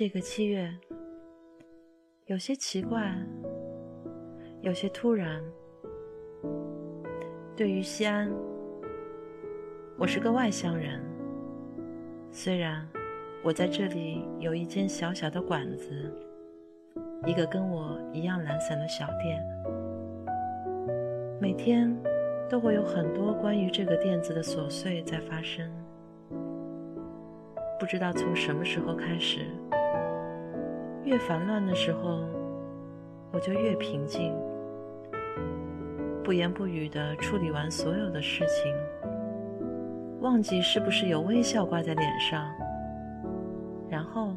这个七月有些奇怪，有些突然。对于西安，我是个外乡人。虽然我在这里有一间小小的馆子，一个跟我一样懒散的小店，每天都会有很多关于这个店子的琐碎在发生。不知道从什么时候开始，越烦乱的时候，我就越平静。不言不语地处理完所有的事情，忘记是不是有微笑挂在脸上，然后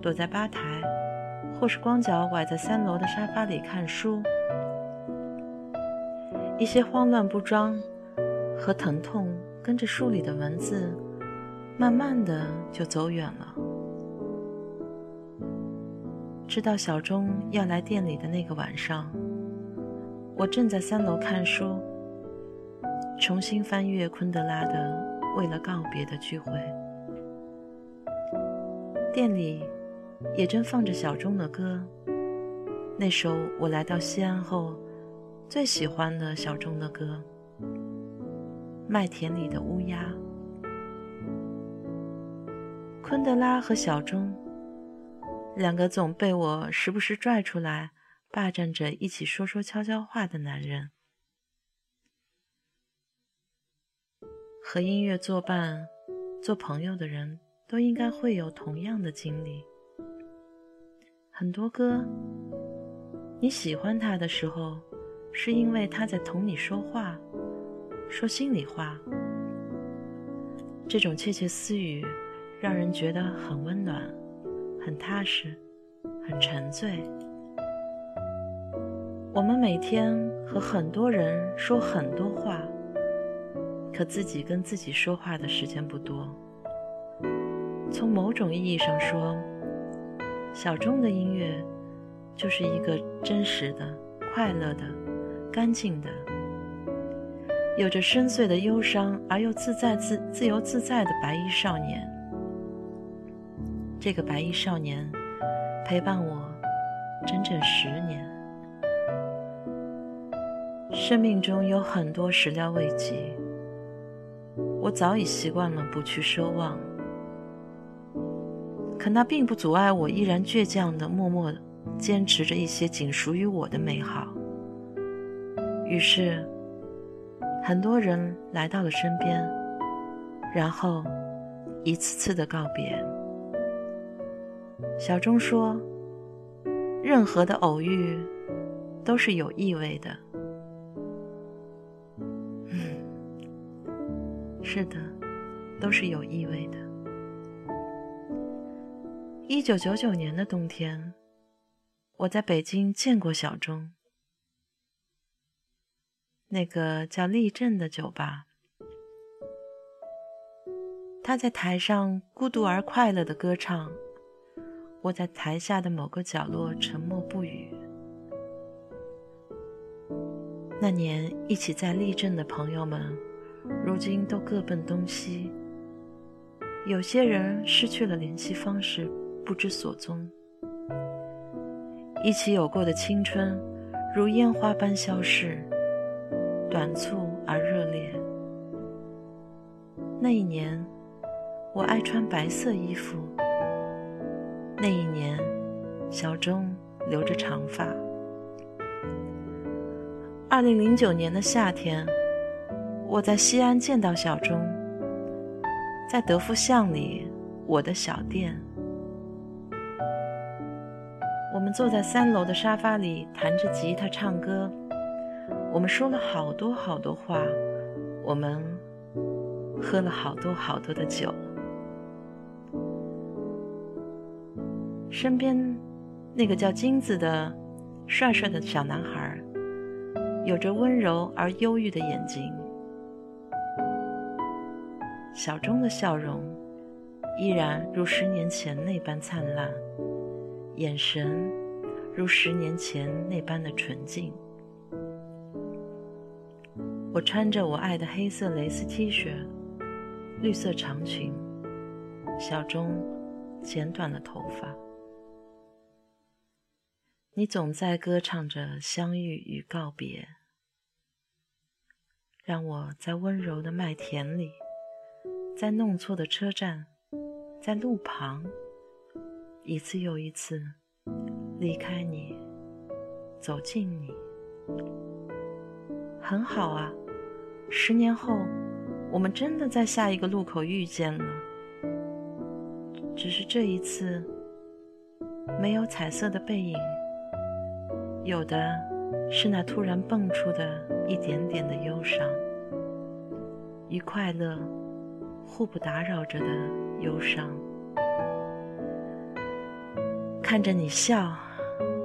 躲在吧台，或是光脚崴在三楼的沙发里看书。一些慌乱不装和疼痛，跟着书里的文字，慢慢的就走远了。知道小钟要来店里的那个晚上。我正在三楼看书，重新翻阅昆德拉的《为了告别的聚会》。店里也正放着小钟的歌，那首我来到西安后最喜欢的小钟的歌《麦田里的乌鸦》。昆德拉和小钟两个总被我时不时拽出来。霸占着一起说说悄悄话的男人，和音乐作伴、做朋友的人都应该会有同样的经历。很多歌，你喜欢他的时候，是因为他在同你说话，说心里话。这种窃窃私语，让人觉得很温暖、很踏实、很沉醉。我们每天和很多人说很多话，可自己跟自己说话的时间不多。从某种意义上说，小钟的音乐就是一个真实的、快乐的、干净的，有着深邃的忧伤而又自在自自由自在的白衣少年。这个白衣少年陪伴我整整十年。生命中有很多始料未及，我早已习惯了不去奢望，可那并不阻碍我依然倔强的默默坚持着一些仅属于我的美好。于是，很多人来到了身边，然后一次次的告别。小钟说：“任何的偶遇都是有意味的。”嗯是的，都是有意味的。一九九九年的冬天，我在北京见过小钟，那个叫立正的酒吧。他在台上孤独而快乐的歌唱，我在台下的某个角落沉默不语。那年一起在立正的朋友们。如今都各奔东西，有些人失去了联系方式，不知所踪。一起有过的青春，如烟花般消逝，短促而热烈。那一年，我爱穿白色衣服。那一年，小钟留着长发。二零零九年的夏天。我在西安见到小钟，在德福巷里我的小店，我们坐在三楼的沙发里弹着吉他唱歌，我们说了好多好多话，我们喝了好多好多的酒，身边那个叫金子的帅帅的小男孩，有着温柔而忧郁的眼睛。小钟的笑容依然如十年前那般灿烂，眼神如十年前那般的纯净。我穿着我爱的黑色蕾丝 T 恤，绿色长裙，小钟剪短了头发。你总在歌唱着相遇与告别，让我在温柔的麦田里，在弄错的车站，在路旁，一次又一次离开你，走近你。很好啊，十年后，我们真的在下一个路口遇见了，只是这一次没有彩色的背影。有的是那突然蹦出的一点点的忧伤，与快乐互不打扰着的忧伤。看着你笑，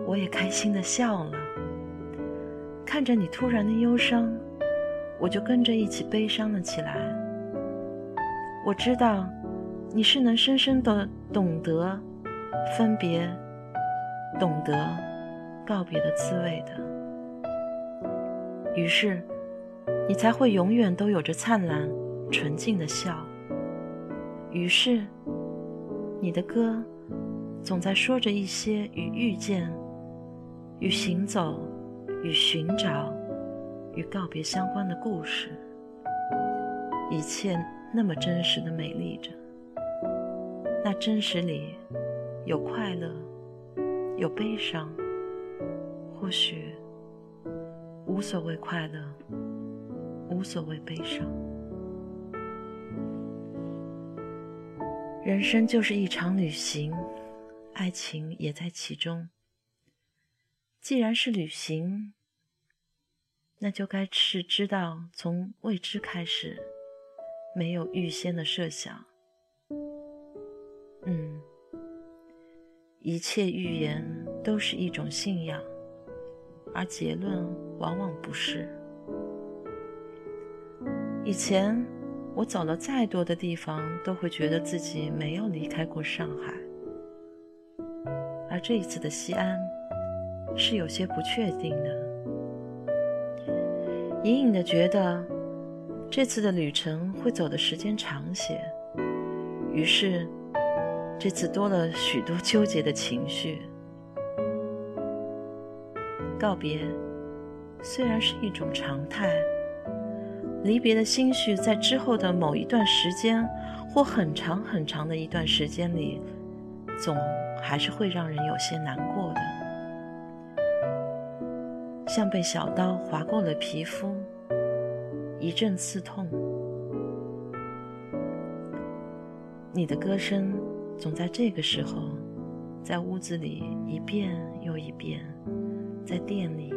我也开心的笑了；看着你突然的忧伤，我就跟着一起悲伤了起来。我知道你是能深深的懂得分别，懂得。告别的滋味的，于是你才会永远都有着灿烂、纯净的笑。于是你的歌总在说着一些与遇见、与行走、与寻找、与告别相关的故事，一切那么真实的美丽着。那真实里有快乐，有悲伤。或许无所谓快乐，无所谓悲伤。人生就是一场旅行，爱情也在其中。既然是旅行，那就该是知道从未知开始，没有预先的设想。嗯，一切预言都是一种信仰。而结论往往不是。以前我走了再多的地方，都会觉得自己没有离开过上海。而这一次的西安，是有些不确定的。隐隐的觉得，这次的旅程会走的时间长些。于是，这次多了许多纠结的情绪。告别虽然是一种常态，离别的心绪在之后的某一段时间，或很长很长的一段时间里，总还是会让人有些难过的，像被小刀划过了皮肤，一阵刺痛。你的歌声总在这个时候，在屋子里一遍又一遍。在店里，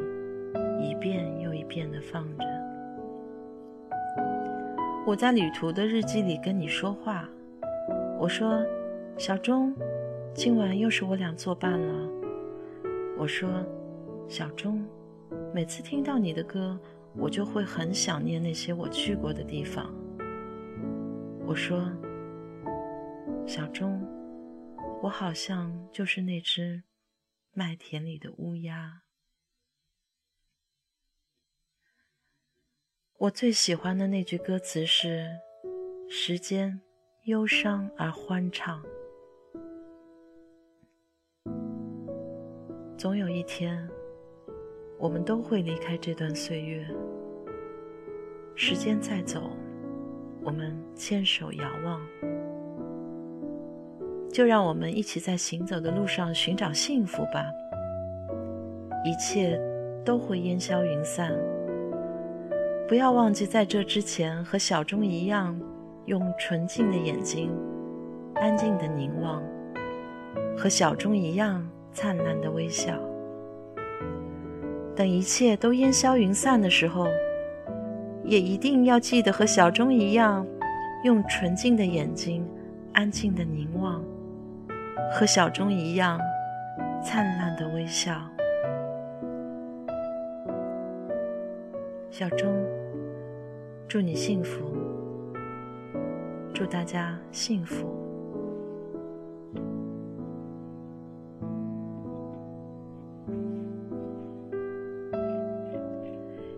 一遍又一遍地放着。我在旅途的日记里跟你说话，我说：“小钟，今晚又是我俩作伴了。”我说：“小钟，每次听到你的歌，我就会很想念那些我去过的地方。”我说：“小钟，我好像就是那只麦田里的乌鸦。”我最喜欢的那句歌词是：“时间忧伤而欢畅，总有一天，我们都会离开这段岁月。时间在走，我们牵手遥望，就让我们一起在行走的路上寻找幸福吧。一切都会烟消云散。”不要忘记，在这之前和小钟一样，用纯净的眼睛，安静的凝望，和小钟一样灿烂的微笑。等一切都烟消云散的时候，也一定要记得和小钟一样，用纯净的眼睛，安静的凝望，和小钟一样灿烂的微笑。小钟，祝你幸福，祝大家幸福。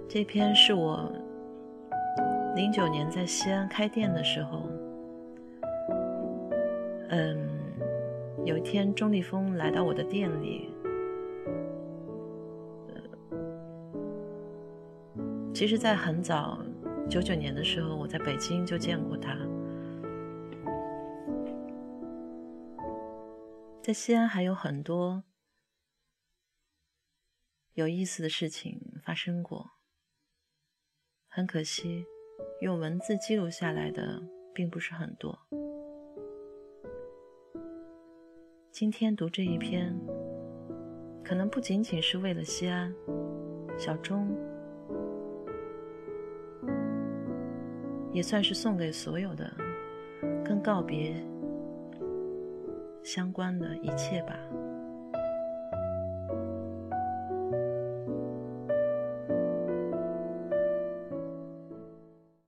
这篇是我零九年在西安开店的时候，嗯，有一天，钟立风来到我的店里。其实，在很早九九年的时候，我在北京就见过他。在西安还有很多有意思的事情发生过，很可惜，用文字记录下来的并不是很多。今天读这一篇，可能不仅仅是为了西安，小钟，也算是送给所有的跟告别相关的一切吧。